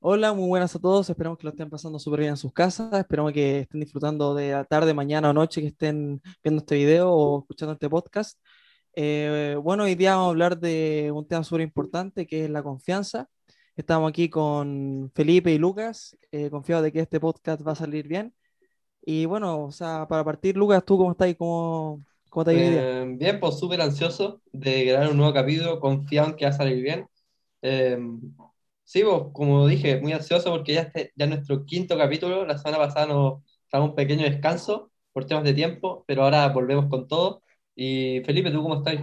Hola, muy buenas a todos. Esperamos que lo estén pasando súper bien en sus casas. Esperamos que estén disfrutando de la tarde, mañana o noche que estén viendo este video o escuchando este podcast. Eh, bueno, hoy día vamos a hablar de un tema súper importante que es la confianza. Estamos aquí con Felipe y Lucas, eh, confiados de que este podcast va a salir bien. Y bueno, o sea, para partir, Lucas, ¿tú cómo estás y cómo, cómo te? Eh, bien, pues súper ansioso de grabar un nuevo capítulo, confiado en que va a salir bien. Sí, pues como dije, muy ansioso porque ya, este, ya es nuestro quinto capítulo. La semana pasada nos damos un pequeño descanso por temas de tiempo, pero ahora volvemos con todo. Y Felipe, ¿tú cómo estás?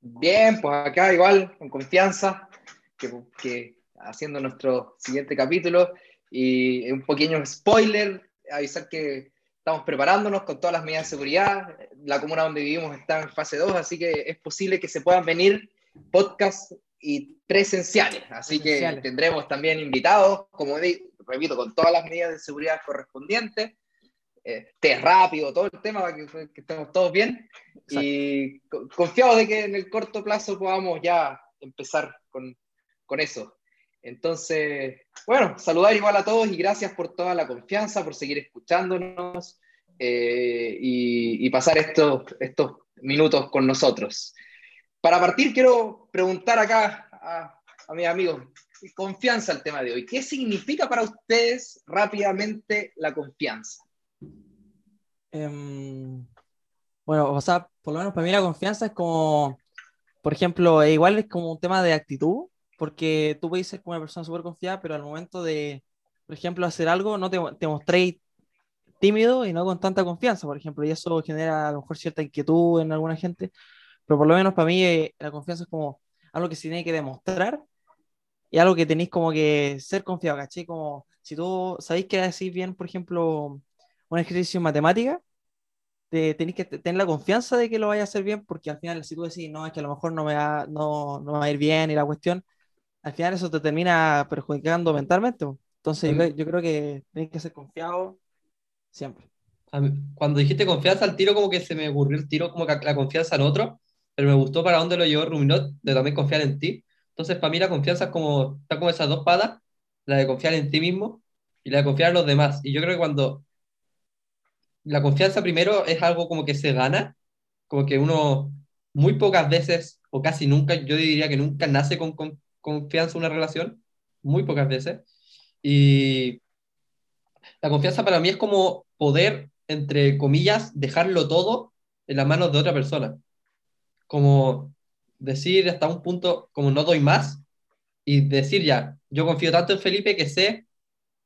Bien, pues acá igual, con confianza, que, que haciendo nuestro siguiente capítulo. Y un pequeño spoiler, avisar que estamos preparándonos con todas las medidas de seguridad. La comuna donde vivimos está en fase 2, así que es posible que se puedan venir podcasts y presenciales. Así Presenciales. que tendremos también invitados, como di- repito, con todas las medidas de seguridad correspondientes. Eh, test rápido, todo el tema, para que, que estemos todos bien. Exacto. Y co- confiados de que en el corto plazo podamos ya empezar con, con eso. Entonces, bueno, saludar igual a todos y gracias por toda la confianza, por seguir escuchándonos eh, y, y pasar estos, estos minutos con nosotros. Para partir, quiero preguntar acá a, a mis amigos, confianza el tema de hoy. ¿Qué significa para ustedes rápidamente la confianza? Em, bueno, o sea, por lo menos para mí la confianza es como, por ejemplo, eh, igual es como un tema de actitud, porque tú puedes ser como una persona súper confiada, pero al momento de, por ejemplo, hacer algo, no te, te mostréis tímido y no con tanta confianza, por ejemplo, y eso genera a lo mejor cierta inquietud en alguna gente, pero por lo menos para mí eh, la confianza es como algo que se tiene que demostrar y algo que tenéis como que ser confiado, ¿cachai? Como si tú sabéis que decís bien, por ejemplo, un ejercicio en matemática, te, tenéis que te- tener la confianza de que lo vaya a hacer bien, porque al final, si tú decís, no, es que a lo mejor no me va, no, no va a ir bien y la cuestión, al final eso te termina perjudicando mentalmente. Entonces, yo, yo creo que tenéis que ser confiado siempre. Mí- Cuando dijiste confianza al tiro, como que se me ocurrió el tiro, como que la confianza en otro, pero me gustó para dónde lo llevó Ruminot, de también confiar en ti. Entonces, para mí la confianza como, está como esas dos patas, la de confiar en ti mismo y la de confiar en los demás. Y yo creo que cuando la confianza primero es algo como que se gana, como que uno muy pocas veces, o casi nunca, yo diría que nunca nace con, con confianza una relación, muy pocas veces. Y la confianza para mí es como poder, entre comillas, dejarlo todo en las manos de otra persona. Como decir hasta un punto, como no doy más, y decir ya, yo confío tanto en Felipe que sé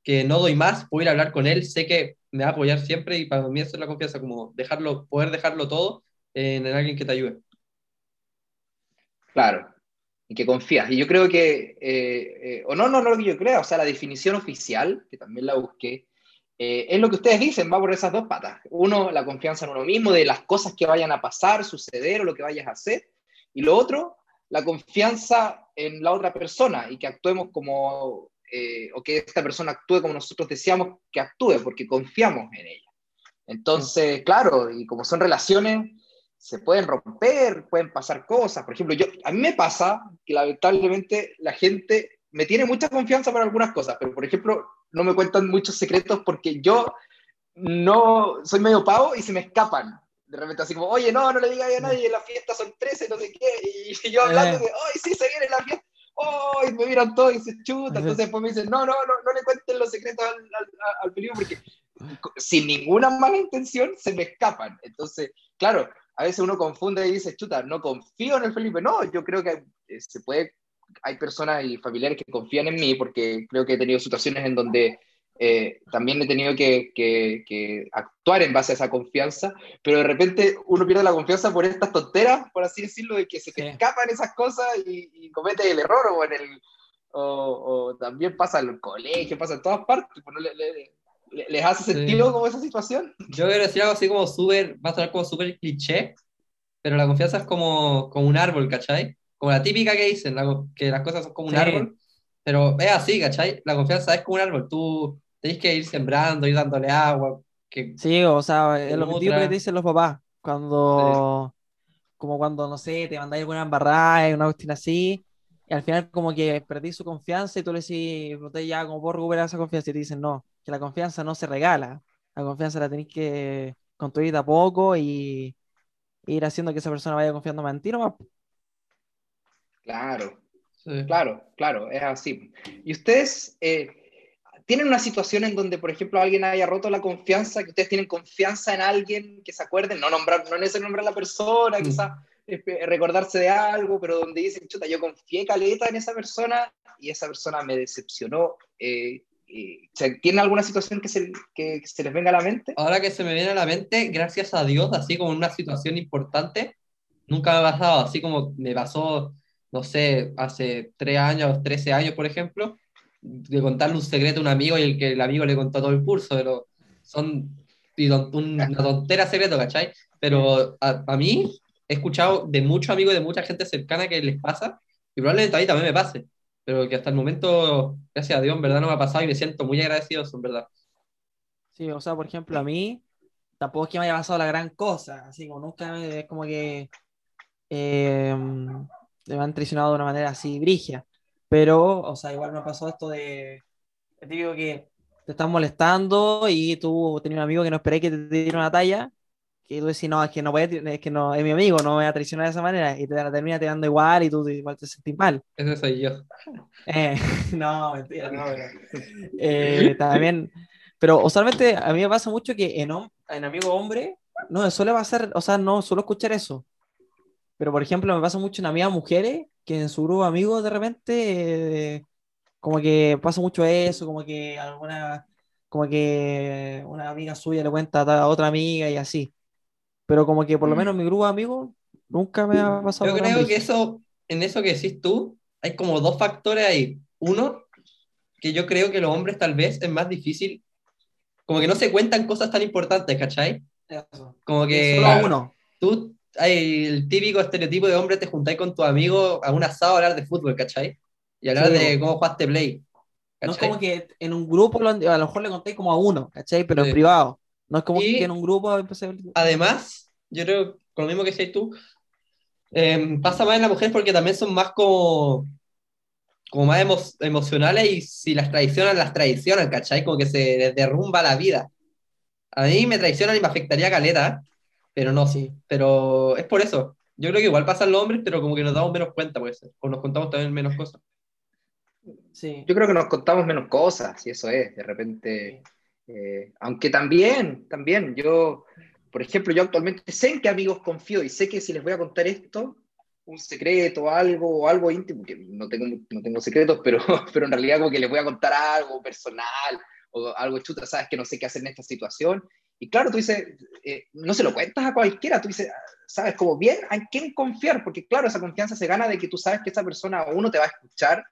que no doy más, puedo ir a hablar con él, sé que me va a apoyar siempre y para mí eso es la confianza, como dejarlo, poder dejarlo todo en, en alguien que te ayude. Claro, y que confías. Y yo creo que, eh, eh, o no, no, no lo que yo creo, o sea, la definición oficial, que también la busqué, eh, es lo que ustedes dicen, va por esas dos patas. Uno, la confianza en uno mismo, de las cosas que vayan a pasar, suceder o lo que vayas a hacer. Y lo otro, la confianza en la otra persona y que actuemos como, eh, o que esta persona actúe como nosotros deseamos que actúe, porque confiamos en ella. Entonces, claro, y como son relaciones, se pueden romper, pueden pasar cosas. Por ejemplo, yo, a mí me pasa que lamentablemente la gente me tiene mucha confianza para algunas cosas, pero por ejemplo, no me cuentan muchos secretos porque yo no soy medio pavo y se me escapan. De repente así como, oye, no, no le digas a nadie, la fiesta son 13, no sé qué, y yo hablando Eh. de, ay, sí, se viene la fiesta, oh, y me miran todos y se chuta, entonces después me dicen, no, no, no, no le cuenten los secretos al, al, al porque sin ninguna mala intención se me escapan. Entonces, claro, a veces uno confunde y dice, chuta, no confío en el Felipe. No, yo creo que eh, se puede, hay personas y familiares que confían en mí porque creo que he tenido situaciones en donde eh, también he tenido que, que, que, actuar en base a esa confianza, pero de repente uno pierde la confianza por estas tonteras, por así decirlo, de que se te Sí. escapan esas cosas y, y cometes el error o en el... O, o también pasa en el colegio, pasa en todas partes, pues no le- le- le- ¿Les hace Sí. sentido como esa situación? Yo quiero decir algo así como súper, va a sonar como súper cliché, pero la confianza es como, como un árbol, ¿cachai? Como la típica que dicen, la- que las cosas son como un Sí. árbol, pero es así, ¿cachai? La confianza es como un árbol, tú tenés que ir sembrando, ir dándole agua, que Sí, o sea, lo típico que te dicen los papás, cuando, como cuando, no sé, te mandáis alguna embarrada, una cuestión así, y al final como que perdí su confianza y tú le decís, ya, ¿cómo puedo recuperar esa confianza? Y te dicen, no, que la confianza no se regala, la confianza la tenéis que construir de a poco y ir haciendo que esa persona vaya confiando más en ti nomás. Claro, claro, claro, es así. ¿Y ustedes eh, tienen una situación en donde, por ejemplo, alguien haya roto la confianza, que ustedes tienen confianza en alguien, que se acuerden, no nombrar, no necesariamente nombrar a la persona, mm. quizás eh, recordarse de algo, pero donde dicen, chuta, yo confié caleta en esa persona y esa persona me decepcionó. Eh, ¿Tienen alguna situación que se, que, se les venga a la mente? Ahora que se me viene a la mente, gracias a Dios, así como una situación importante, nunca me ha pasado, así como me pasó, no sé, hace tres años, 13 años, por ejemplo, de contarle un secreto a un amigo y el que el amigo le contó todo el curso, pero son una tontera secreto, ¿cachai? Pero a, a, mí he escuchado de muchos amigos y de mucha gente cercana que les pasa, y probablemente a mí también me pase, pero que hasta el momento, gracias a Dios, en verdad no me ha pasado y me siento muy agradecido, en verdad. Sí, o sea, por ejemplo, a mí tampoco es que me haya pasado la gran cosa, así como nunca es como que eh, me han traicionado de una manera así brigia. Pero, o sea, igual me pasó esto de, te digo que te están molestando y tú tenías un amigo que no esperé que te diera una talla, que tú decís, no, es que no puede, es que no, es mi amigo, no me voy a traicionar de esa manera, y te la termina te dando igual y tú igual te sentís mal. Ese soy yo. Eh, no, mentira, no, eh, también, pero usualmente a mí me pasa mucho que en, en amigo hombre, no, suele pasar, o sea, no suelo escuchar eso. Pero, por ejemplo, me pasa mucho en amigas mujeres que en su grupo de amigos de repente, eh, como que pasa mucho eso, como que alguna, como que una amiga suya le cuenta a otra amiga y así. Pero como que por lo mm. menos mi grupo de amigos nunca me ha pasado. Yo creo que eso, en eso que decís tú, hay como dos factores ahí. Uno, que yo creo que los hombres tal vez es más difícil, como que no se cuentan cosas tan importantes, ¿cachai? Como que... Solo uno. Tú el típico estereotipo de hombre, te juntáis con tu amigo a un asado a hablar de fútbol, ¿cachai? Y hablar de cómo jugaste Play. No es como que en un grupo a lo mejor le contéis como a uno, ¿cachai? Pero en privado. No es como que en un grupo empecé Además, yo creo, con lo mismo que decís tú, em, pasa más en las mujeres porque también son más como, como más emocionales y si las traicionan, las traicionan, ¿cachai? Como que se derrumba la vida. A mí me traicionan y me afectaría caleta, pero no, sí. Pero es por eso. Yo creo que igual pasan los hombres, pero como que nos damos menos cuenta, puede ser. O nos contamos también menos cosas. Sí. Yo creo que nos contamos menos cosas, y eso es, de repente. Eh, aunque también, también, yo, por ejemplo, yo actualmente sé en qué amigos confío y sé que si les voy a contar esto, un secreto, algo, algo íntimo, que no tengo, no tengo secretos, pero, pero en realidad como que les voy a contar algo personal o algo chuta, sabes que no sé qué hacer en esta situación y claro, tú dices, eh, no se lo cuentas a cualquiera, tú dices, sabes, como bien, ¿a quién confiar? Porque claro, esa confianza se gana de que tú sabes que esa persona, uno, te va a escuchar,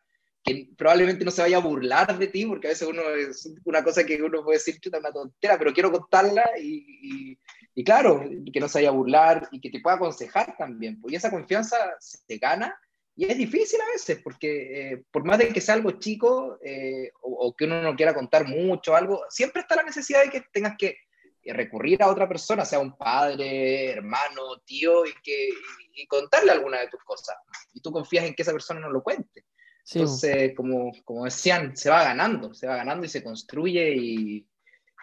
que probablemente no se vaya a burlar de ti, porque a veces uno es una cosa que uno puede decir, chuta, una tontera, pero quiero contarla y, y, claro, que no se vaya a burlar y que te pueda aconsejar también. Pues, y esa confianza se gana y es difícil a veces, porque eh, por más de que sea algo chico eh, o, o, que uno no quiera contar mucho, algo, siempre está la necesidad de que tengas que recurrir a otra persona, sea un padre, hermano, tío, y, que, y contarle alguna de tus cosas. Y tú confías en que esa persona no lo cuente. Entonces, como, como decían, se va ganando, se va ganando y se construye y,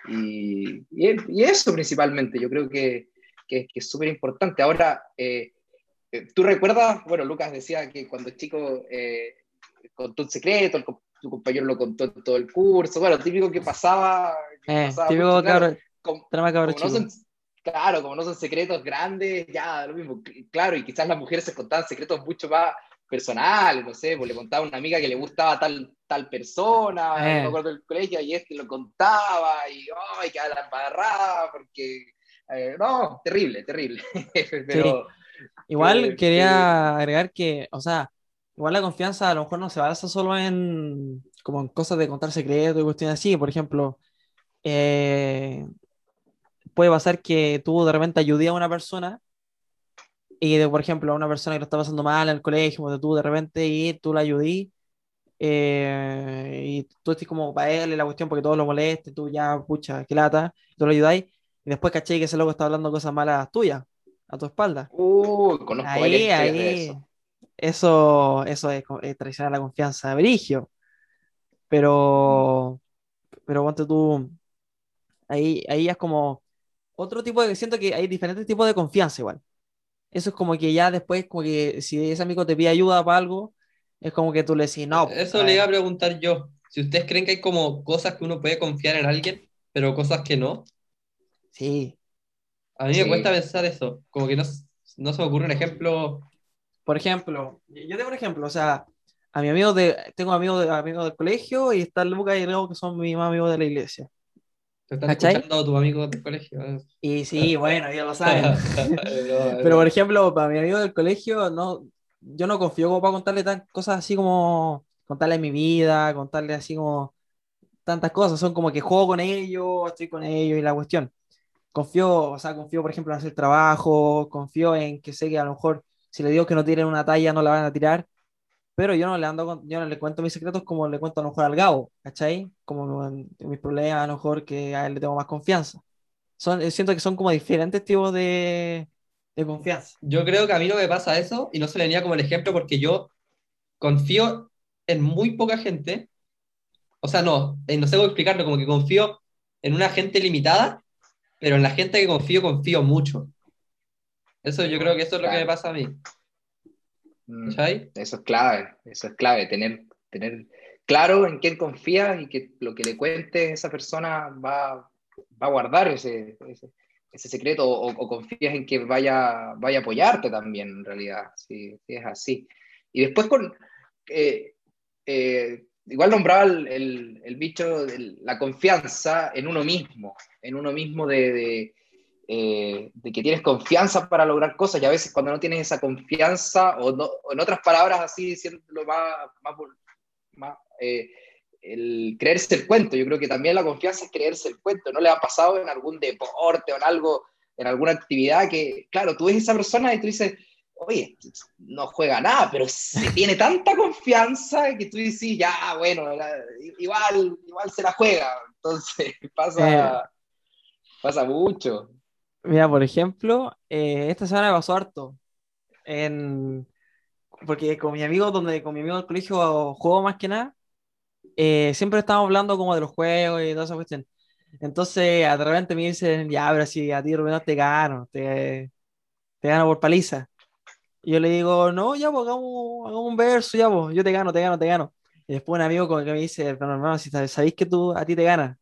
y, y eso principalmente, yo creo que, que, es súper importante. Ahora, eh, eh, tú recuerdas, bueno, Lucas decía que cuando el chico eh, contó un secreto, el, tu compañero lo contó en todo el curso, bueno, típico que pasaba. Que típico, cabrón, como, no son, claro, como no son secretos grandes, ya lo mismo. Claro, y quizás las mujeres se contaban secretos mucho más personales, no sé, pues le contaba a una amiga que le gustaba tal, tal persona, no me eh. acuerdo del colegio, y este lo contaba, y ay, que la embarrada, porque. Eh, no, terrible, terrible. Pero, Igual quería agregar que, o sea, igual la confianza a lo mejor no se basa solo en como en cosas de contar secretos y cuestiones así. Por ejemplo, eh, puede pasar que tú de repente ayudes a una persona y, de, por ejemplo, a una persona que lo está pasando mal en el colegio, de tú de repente y tú la ayudí eh, y tú estés como para él la cuestión porque todo lo moleste, tú ya, pucha, qué lata, tú lo ayudáis y después caché que ese loco está hablando cosas malas tuyas, a tu espalda. Uh, conozco ahí, ahí. eso, eso es, co- es traicionar la confianza de Brigio. Pero, pero ponte tú, ahí, ahí es como otro tipo de, siento que hay diferentes tipos de confianza igual. Eso es como que ya después, como que si ese amigo te pide ayuda para algo, es como que tú le decís, no, Eso a le iba a preguntar yo. Si ustedes creen que hay como cosas que uno puede confiar en alguien, pero cosas que no. sí. A mí Sí. me cuesta pensar eso. Como que no, no se me ocurre un ejemplo. Por ejemplo, yo tengo un ejemplo, o sea, a mi amigo de, tengo amigos de, amigos del colegio y está Lucas y Leo que son mis más amigos de la iglesia. Te están ¿Cachai? escuchando tus amigos del colegio. Y sí, bueno, ellos lo saben. Pero, Pero por ejemplo, para mi amigo del colegio, no, yo no confío como para contarle tan, cosas así como contarle mi vida, contarle así como tantas cosas. Son como que juego con ellos, estoy con ellos y la cuestión. Confío, o sea, confío, por ejemplo, en hacer trabajo, confío en que sé que a lo mejor si le digo que no tiren una talla no la van a tirar, pero yo no le ando con- yo no le cuento mis secretos como le cuento a lo mejor al Gabo, ¿cachai? Como mis problemas, a lo mejor que a él le tengo más confianza. Son, eh, siento que son como diferentes tipos de, de confianza. Yo creo que a mí no me pasa eso y no se le venía como el ejemplo porque yo confío en muy poca gente. O sea, no, eh, no sé cómo explicarlo, como que confío en una gente limitada, pero en la gente que confío, confío mucho. Eso yo creo que eso es lo que me pasa a mí. ¿Cachai? Eso es clave, eso es clave, tener, tener claro en quién confías y que lo que le cuentes esa persona va, va a guardar ese, ese, ese secreto o, o confías en que vaya, vaya a apoyarte también, en realidad, si, si es así. Y después con, eh, eh, igual nombraba el, el, el bicho la confianza en uno mismo, en uno mismo de, de, eh, de, que tienes confianza para lograr cosas y a veces cuando no tienes esa confianza o, no, o en otras palabras así diciéndolo más, más, más eh, el creerse el cuento, yo creo que también la confianza es creerse el cuento, ¿no le ha pasado en algún deporte o en algo, en alguna actividad que, claro, tú ves a esa persona y tú dices, oye, no juega nada, pero se tiene tanta confianza que tú dices, ya, bueno, igual, igual se la juega, entonces pasa, eh, pasa mucho. Mira, por ejemplo, eh, esta semana me pasó harto. En... Porque con mi amigo, donde con mi amigo del colegio juego más que nada, eh, siempre estamos hablando como de los juegos y toda esa cuestión. Entonces, de repente me dicen, ya, pero si a ti Rubén te gano, te, te gano por paliza. Y yo le digo, no, ya, pues hagamos, hagamos un verso, ya, pues, yo te gano, te gano, te gano. Y después un amigo como que me dice, pero hermano, si sabéis que tú, a ti te ganas.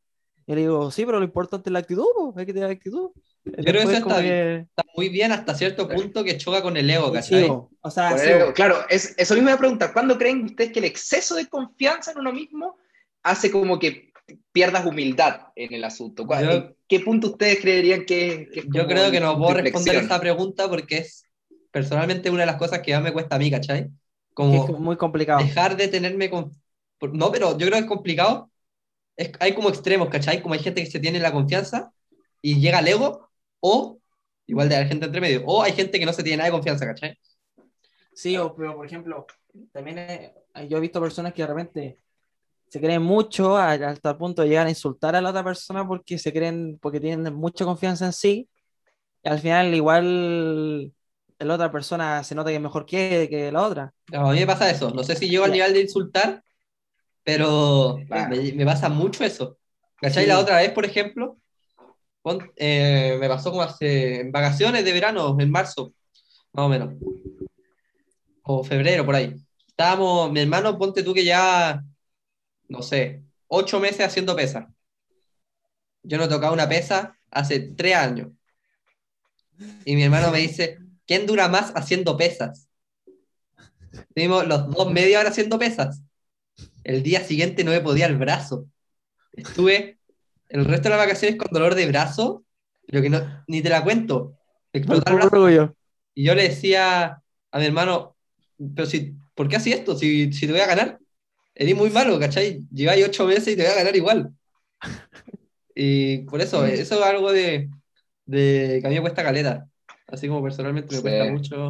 Y le digo, sí, pero lo importante es la actitud, pues, hay que tener actitud. Yo creo que eso está, que... está, muy bien hasta cierto punto que choca con el ego, ¿cachai? Sí, o sea, sí, ego. Claro, es, eso mismo me pregunta, ¿cuándo creen ustedes que el exceso de confianza en uno mismo hace como que pierdas humildad en el asunto? Yo, ¿En qué punto ustedes creerían que, que es Yo creo que no puedo responder esta pregunta porque es personalmente una de las cosas que más me cuesta a mí, ¿cachai? Como es muy complicado. Dejar de tenerme con... No, pero yo creo que es complicado. Es, hay como extremos, ¿cachai? Como hay gente que se tiene la confianza y llega al ego, o igual de la gente entre medio, o hay gente que no se tiene nada de confianza, ¿cachai? Sí, o, pero por ejemplo, también he, yo he visto personas que de repente se creen mucho hasta el punto de llegar a insultar a la otra persona porque se creen, porque tienen mucha confianza en sí, y al final igual la otra persona se nota que es mejor que, que la otra. No, a mí me pasa eso, no sé si llego al nivel de insultar, pero claro. me, me, pasa mucho eso. ¿Cachai? Sí. La otra vez, por ejemplo, eh, me pasó como hace en vacaciones de verano, en marzo, más o menos, o febrero, por ahí. Estábamos, mi hermano, ponte tú que ya, no sé, ocho meses haciendo pesa. Yo no tocaba una pesa hace tres años. Y mi hermano me dice, ¿quién dura más haciendo pesas? Estuvimos los dos media hora haciendo pesas. El día siguiente no me podía el brazo. Estuve el resto de las vacaciones con dolor de brazo, pero que no, ni te la cuento. Explotar el brazo. Y yo le decía a mi hermano, pero si, ¿por qué así esto? Si, si te voy a ganar. Eres muy malo, ¿cachai? Lleváis ocho meses y te voy a ganar igual. Y por eso, eso es algo de, de que a mí me cuesta caleta. Así como personalmente me sí. cuesta mucho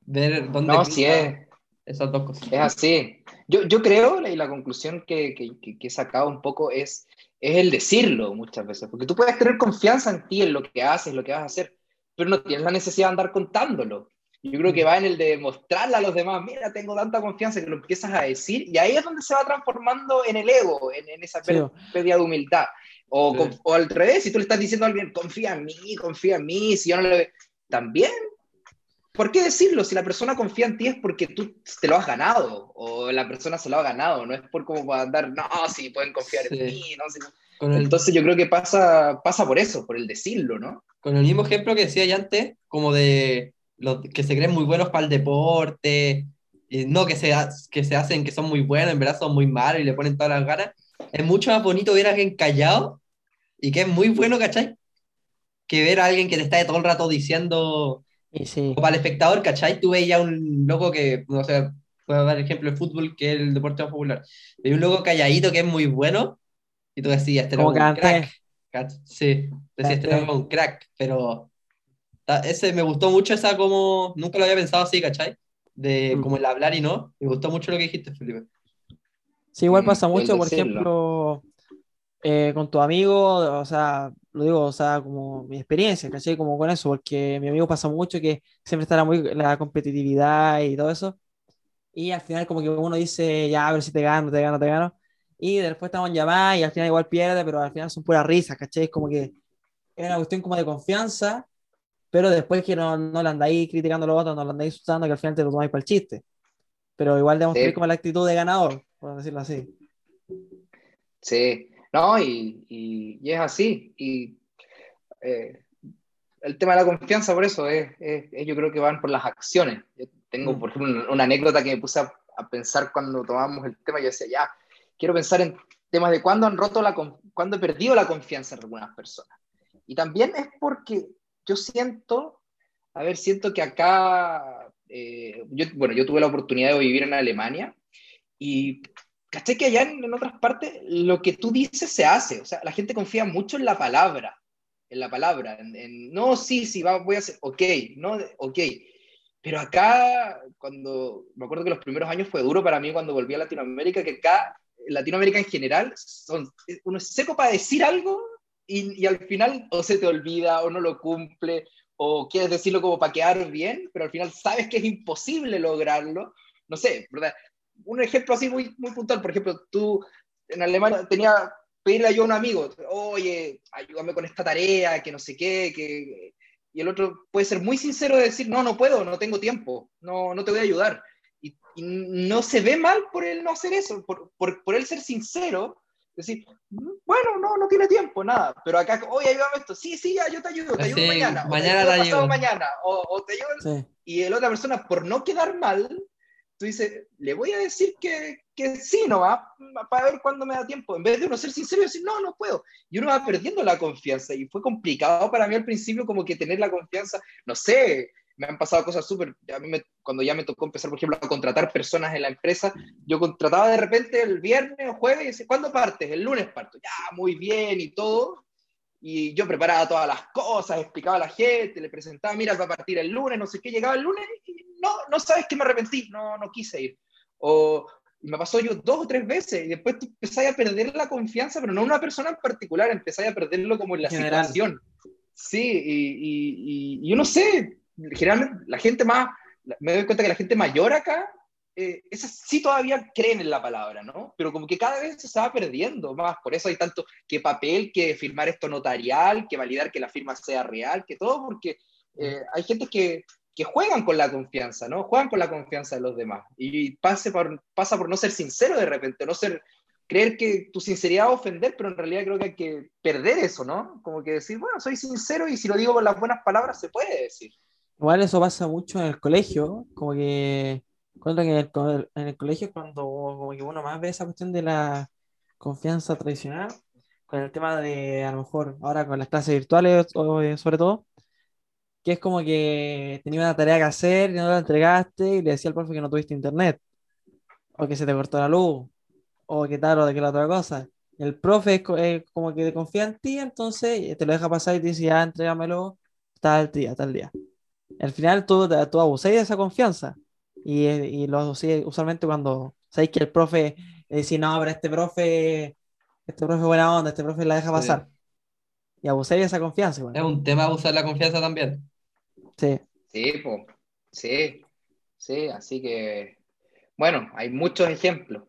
ver dónde no, sí es. esas dos cosas. Es así. Yo, yo creo, y la conclusión que, que, que he sacado un poco es, es el decirlo muchas veces, porque tú puedes tener confianza en ti, en lo que haces, lo que vas a hacer, pero no tienes la necesidad de andar contándolo. Yo creo que va en el de mostrarle a los demás, mira, tengo tanta confianza que lo empiezas a decir y ahí es donde se va transformando en el ego, en, en esa pérdida de humildad. O, Sí. o al revés, si tú le estás diciendo a alguien, confía en mí, confía en mí, si yo no le... También, ¿por qué decirlo? Si la persona confía en ti es porque tú te lo has ganado, o la persona se lo ha ganado, no es por como para andar, no, si pueden confiar Sí. en mí, no, si no". El, Entonces yo creo que pasa, pasa por eso, por el decirlo, ¿no? con el mismo ejemplo que decía ya antes, como de los que se creen muy buenos para el deporte, y no que se, que se hacen que son muy buenos, en verdad son muy malos y le ponen todas las ganas. Es mucho más bonito ver a alguien callado y que es muy bueno, ¿cachai? Que ver a alguien que te está todo el rato diciendo, Y sí. o para el espectador, ¿cachai? Tú veías a un loco que, no sé, puedo dar ejemplo de fútbol, que es el deporte más popular. Hay un loco calladito que es muy bueno, y tú decías, este loco es un crack. Sí, decías, este loco es un crack, pero ese me gustó mucho esa como, nunca lo había pensado así, ¿cachai? De Mm. como el hablar y no. Me gustó mucho lo que dijiste, Felipe. Sí, igual Mm, pasa el mucho, por decirlo. ejemplo, eh, con tu amigo, o sea, lo digo, o sea, como mi experiencia, ¿cachai? Como con eso, porque mi amigo pasa mucho que siempre está la, muy, la competitividad y todo eso, y al final como que uno dice, ya, a ver si te gano, te gano, te gano, y después estamos en llamada y al final igual pierde, pero al final son puras risas, ¿cachai? Como que es una cuestión como de confianza, pero después que no, no le andáis criticando a los otros, no lo andáis usando, que al final te lo tomáis para el chiste. Pero igual demostrar Sí. como la actitud de ganador, por decirlo así. Sí, no, y, y- y es así. Y eh, el tema de la confianza, por eso, es, es- es- yo creo que van por las acciones. Yo tengo, Mm. por ejemplo, una, una anécdota que me puse a, a pensar cuando tomamos el tema. Yo decía, ya, quiero pensar en temas de cuándo han roto la, cuándo he perdido la confianza en algunas personas. Y también es porque yo siento, a ver, siento que acá, eh, yo, bueno, yo tuve la oportunidad de vivir en Alemania y caché que allá en, en otras partes lo que tú dices se hace, o sea, la gente confía mucho en la palabra, en la palabra, en, en, no, sí, sí, va, voy a hacer, ok, no, ok. Pero acá, cuando, me acuerdo que los primeros años fue duro para mí cuando volví a Latinoamérica, que acá, Latinoamérica en general, son, uno es seco para decir algo y, y al final o se te olvida o no lo cumple o quieres decirlo como para quedar bien, pero al final sabes que es imposible lograrlo. No sé, ¿verdad? Un ejemplo así muy, muy puntual, por ejemplo, tú en Alemania tenía pedirle yo a un amigo, oye, ayúdame con esta tarea, que no sé qué, que... Y el otro puede ser muy sincero de decir, no, no puedo, no tengo tiempo, no, no te voy a ayudar. Y, y no se ve mal por él no hacer eso, por, por, por él ser sincero, decir, bueno, no, no tiene tiempo, nada, pero acá, oye, ayúdame esto, sí, sí, ya, yo te ayudo, te ayudo Sí, mañana, o mañana te te ayudo mañana, o, o te ayudo, Sí. y la otra persona, por no quedar mal, tú dices, le voy a decir que, que sí, no va, para ver cuándo me da tiempo, en vez de uno ser sincero y decir, no, no puedo, y uno va perdiendo la confianza, y fue complicado para mí al principio como que tener la confianza, no sé, me han pasado cosas súper, a mí cuando ya me tocó empezar, por ejemplo, a contratar personas en la empresa, yo contrataba de repente el viernes o jueves y decía, ¿cuándo partes? El lunes parto, ya, muy bien y todo, y yo preparaba todas las cosas, explicaba a la gente, le presentaba, mira, va a partir el lunes, no sé qué, llegaba el lunes no, no sabes que me arrepentí, no, no quise ir. O me pasó yo dos o tres veces y después tú empezás a perder la confianza, pero no una persona en particular, empezás a perderlo como en la General. situación. Sí, y, y, y- y yo no sé, generalmente la gente más, me doy cuenta que la gente mayor acá, eh, esas sí todavía creen en la palabra, ¿no? Pero como que cada vez se va perdiendo más, por eso hay tanto que papel, que firmar esto notarial, que validar que la firma sea real, que todo, porque eh, hay gente que, que juegan con la confianza, ¿no? Juegan con la confianza de los demás. Y pase por, pasa por no ser sincero de repente, no ser, creer que tu sinceridad va a ofender, pero en realidad creo que hay que perder eso, ¿no? Como que decir, bueno, soy sincero y si lo digo con las buenas palabras se puede decir. Igual eso pasa mucho en el colegio, como que cuando en el, en el colegio cuando como que uno más ve esa cuestión de la confianza tradicional, con el tema de a lo mejor ahora con las clases virtuales eh, sobre todo, que es como que tenía una tarea que hacer y no la entregaste y le decía al profe que no tuviste internet, o que se te cortó la luz, o que tal o de que la otra cosa. El profe es eh, como que confía en ti, entonces te lo deja pasar y te dice, ya, entrégamelo tal día, tal día. Al final tú, tú abusáis de esa confianza y, eh, y lo abusáis usualmente cuando sabéis que el profe eh, dice, no, pero este profe, este profe es buena onda, este profe la deja Sí. pasar. Y abusáis de esa confianza, igual. Es un tema abusar la confianza también. Sí. Sí, po. Sí, sí, así que, bueno, hay muchos ejemplos,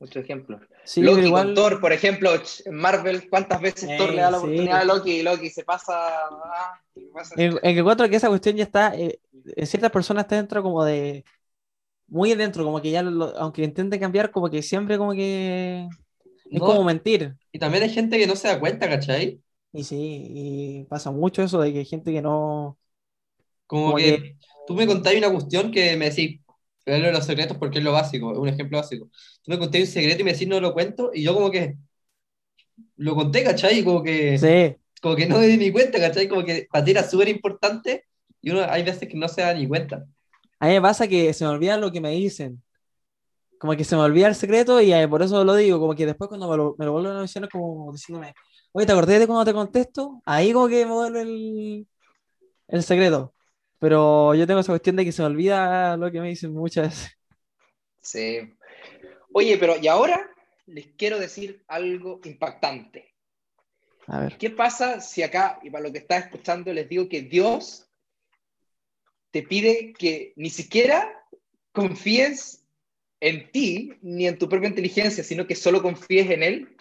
muchos ejemplos. Sí, Loki igual. con Thor, por ejemplo, en Marvel, ¿cuántas veces Eh, Thor le da la sí. oportunidad a Loki y Loki se pasa... ah, pasa- En, en que encuentro que esa cuestión ya está, eh, en ciertas personas está dentro como de, muy dentro, como que ya, lo- aunque intente cambiar, como que siempre como que es No. como mentir. Y también hay gente que no se da cuenta, ¿cachai? Y sí, y pasa mucho eso de que hay gente que no... Como, Como que, que- tú me contáis una cuestión que me decís, pero de los secretos porque es lo básico, es un ejemplo básico. Tú me contáis un secreto y me decís no lo cuento, y yo como que lo conté, ¿cachai? Como que, Sí, como que no me di ni cuenta, ¿cachai? Como que para ti era súper importante y uno hay veces que no se da ni cuenta. a mí me pasa que se me olvida lo que me dicen. Como que se me olvida el secreto y eh, por eso lo digo, como que después cuando me lo, me lo vuelven a mencionar como diciéndome, oye, ¿te acordás de cuando te contesto? Ahí como que me vuelve el, el secreto. Pero yo tengo esa cuestión de que se me olvida lo que me dicen muchas veces. Sí. Oye, pero y ahora les quiero decir algo impactante. A ver. ¿Qué pasa si acá, y para lo que está escuchando, les digo que Dios te pide que ni siquiera confíes en ti ni en tu propia inteligencia, sino que solo confíes en Él?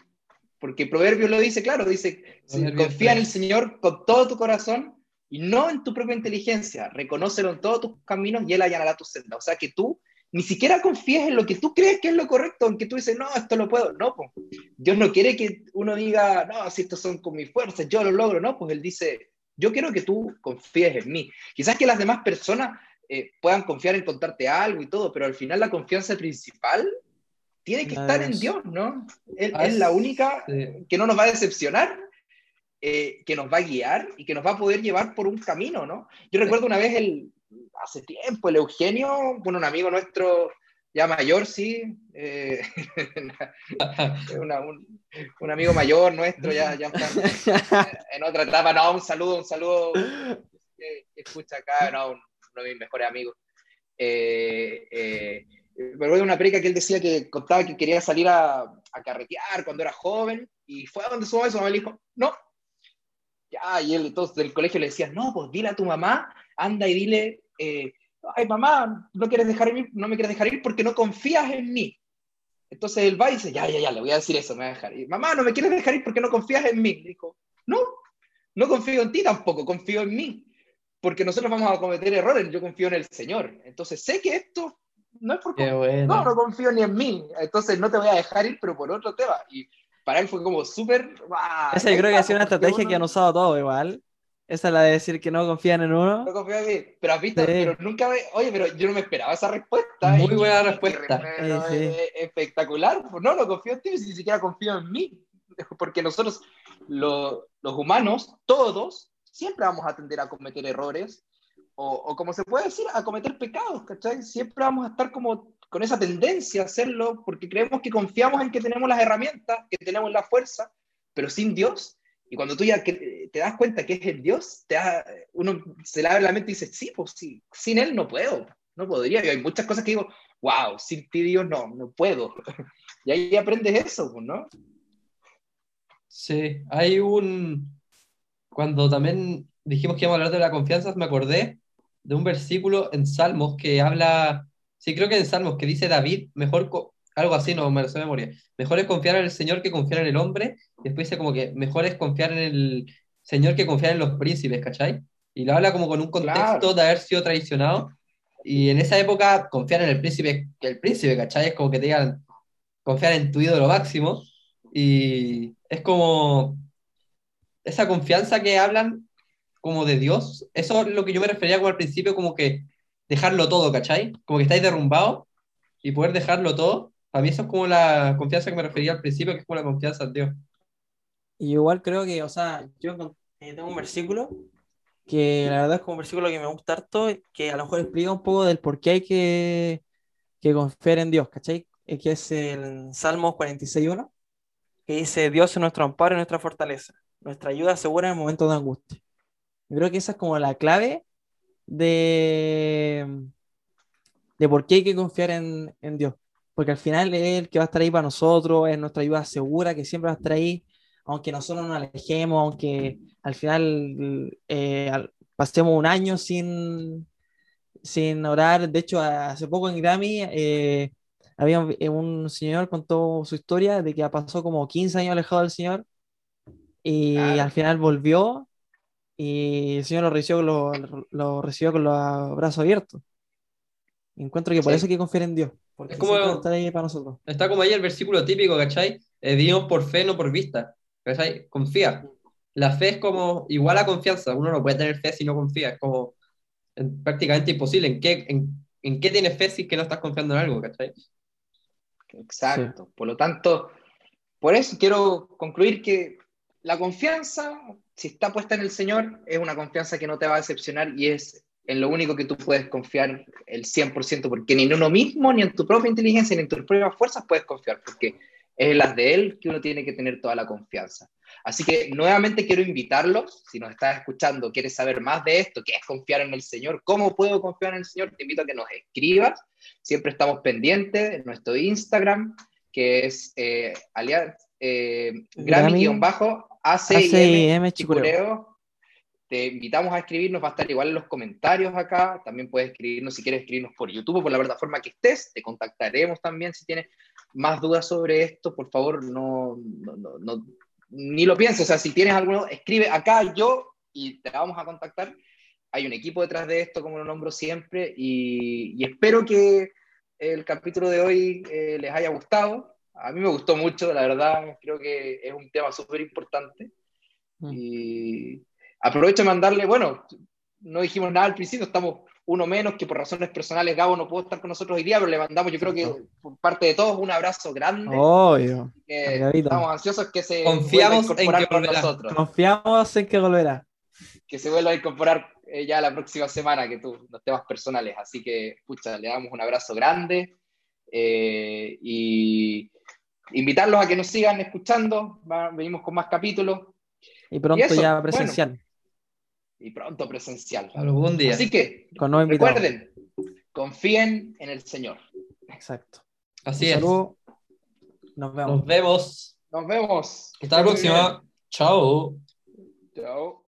Porque Proverbios lo dice claro, dice, si confía en el 3. Señor con todo tu corazón y no en tu propia inteligencia, reconócelo en todos tus caminos y Él allanará tu senda. O sea que tú ni siquiera confíes en lo que tú crees que es lo correcto, en que tú dices, no, esto lo puedo. No, pues. Dios no quiere que uno diga, no, si estos son con mis fuerzas, yo lo logro. No, pues Él dice, yo quiero que tú confíes en mí. Quizás que las demás personas eh, puedan confiar en contarte algo y todo, pero al final la confianza principal tiene que estar en Dios. ¿no? Él es la única que no nos va a decepcionar, eh, que nos va a guiar y que nos va a poder llevar por un camino, ¿no? Yo recuerdo una vez, el, hace tiempo, el Eugenio, bueno, un amigo nuestro ya mayor, sí, eh, una- un, un amigo mayor nuestro, ya, en otra etapa, no, un saludo, un saludo que, que escucha acá, no, un- uno de mis mejores amigos. Eh, eh, me acuerdo de una perica que él decía que contaba que quería salir a, a carretear cuando era joven y fue a donde su mamá y su mamá le dijo, no. Ya, y él entonces del colegio le decía, no, pues dile a tu mamá, anda y dile, eh, ay mamá, no, quieres dejar ir, no me quieres dejar ir porque no confías en mí. Entonces él va y dice, ya, ya, ya, le voy a decir eso, me va a dejar ir. Mamá, no me quieres dejar ir porque no confías en mí. Le dijo, no, no confío en ti tampoco, confío en mí. Porque nosotros vamos a cometer errores, yo confío en el Señor. Entonces sé que esto no es por Qué bueno. no, no confío ni en mí. Entonces no te voy a dejar ir, pero por otro tema. Y para él fue como súper. Esa yo creo que ha sido una estrategia uno que han usado todos igual. Esa es la de decir que no confían en uno. No confío en mí. Pero has visto, Sí. pero nunca. me- Oye, pero yo no me esperaba esa respuesta. Muy Y- buena respuesta. pero Sí, sí. es- es espectacular. Pues no, no confío en ti, ni siquiera confío en mí. Porque nosotros, lo- los humanos, todos, siempre vamos a tender a cometer errores. O, o como se puede decir, a cometer pecados, ¿cachai? Siempre vamos a estar como con esa tendencia a hacerlo porque creemos que confiamos en que tenemos las herramientas, que tenemos la fuerza, pero sin Dios. Y cuando tú ya te das cuenta que es el Dios, te da- uno se le abre la mente y dice, sí, pues sí, sin Él no puedo, no podría. Y hay muchas cosas que digo, wow, sin ti Dios no, no puedo. Y ahí aprendes eso, pues, ¿no? Sí, hay un... Cuando también dijimos que íbamos a hablar de la confianza, me acordé de un versículo en Salmos que habla, sí, creo que en Salmos, que dice David, mejor, algo así, no me lo sé de memoria, mejor es confiar en el Señor que confiar en el hombre, después dice como que mejor es confiar en el Señor que confiar en los príncipes, ¿cachai? Y lo habla como con un contexto Claro. de haber sido traicionado, y en esa época confiar en el príncipe, el príncipe, ¿cachai? Es como que te digan, confiar en tu ídolo máximo, y es como esa confianza que hablan como de Dios, eso es lo que yo me refería como al principio, como que dejarlo todo, ¿cachai? Como que estáis derrumbados y poder dejarlo todo. A mí eso es como la confianza que me refería al principio, que es como la confianza en Dios. Y igual creo que, o sea, yo eh, tengo un versículo que la verdad es como un versículo que me gusta harto, que a lo mejor explica un poco del por qué hay que, que confiar en Dios, ¿cachai? Que es el Salmos 46.1, que dice, Dios es nuestro amparo y nuestra fortaleza, nuestra ayuda segura en momentos de angustia. Yo creo que esa es como la clave de, de por qué hay que confiar en, en Dios. Porque al final es el que va a estar ahí para nosotros, es nuestra ayuda segura, que siempre va a estar ahí, aunque nosotros nos alejemos, aunque al final eh, pasemos un año sin, sin orar. De hecho, hace poco en Grammy eh, había un, eh, un señor contó su historia de que pasó como 15 años alejado del Señor y Claro. al final volvió y el Señor lo recibió, con los- lo recibió con los brazos abiertos. Encuentro que por Sí. eso hay que confiar en Dios, porque Es como- estar ahí para nosotros. Está como ahí el versículo típico, ¿cachai? Eh, vivimos por fe, no por vista. ¿Cachai? Confía. La fe es como igual a confianza. Uno no puede tener fe si no confía. Es como prácticamente imposible. ¿En qué, en, en qué tienes fe si es que no estás confiando en algo, ¿cachai? Exacto. Por lo tanto, por eso quiero concluir que la confianza, si está puesta en el Señor, es una confianza que no te va a decepcionar y es en lo único que tú puedes confiar el 100%, porque ni en uno mismo, ni en tu propia inteligencia, ni en tus propias fuerzas puedes confiar, porque es en las de Él que uno tiene que tener toda la confianza. Así que nuevamente quiero invitarlos, si nos estás escuchando, quieres saber más de esto, qué es confiar en el Señor, cómo puedo confiar en el Señor, te invito a que nos escribas, siempre estamos pendientes en nuestro Instagram, que es eh, alias, eh, Grammy, Grammy-ACIM ACIM Chicureo. Te invitamos a escribirnos, va a estar igual en los comentarios acá. También puedes escribirnos si quieres escribirnos por YouTube o por la plataforma que estés. Te contactaremos también si tienes más dudas sobre esto. Por favor, no, no, no- no- ni lo pienses. O sea, si tienes alguno, escribe acá yo y te vamos a contactar. Hay un equipo detrás de esto, como lo nombro siempre, y, y espero que el capítulo de hoy eh, les haya gustado. A mí me gustó mucho, la verdad. Creo que es un tema súper importante. Mm. Y aprovecho de mandarle, bueno, no dijimos nada al principio, estamos uno menos, que por razones personales Gabo no pudo estar con nosotros hoy día, pero le mandamos, yo creo que por parte de todos, un abrazo grande. Obvio. estamos ansiosos que se Confiamos vuelva a en incorporar que con volverá. nosotros, Confiamos en que volverá. que se vuelva a incorporar eh, ya la próxima semana, que tú, los temas personales. Así que, pucha, le damos un abrazo grande eh, y invitarlos a que nos sigan escuchando. Va- venimos con más capítulos Y pronto eso, ya bueno. presencial, y pronto presencial. Algún día. Así que con recuerden, confíen en el Señor. Exacto. Así Un es. saludo. Nos vemos. Nos vemos. Nos vemos. Hasta la próxima. Chao. Chao.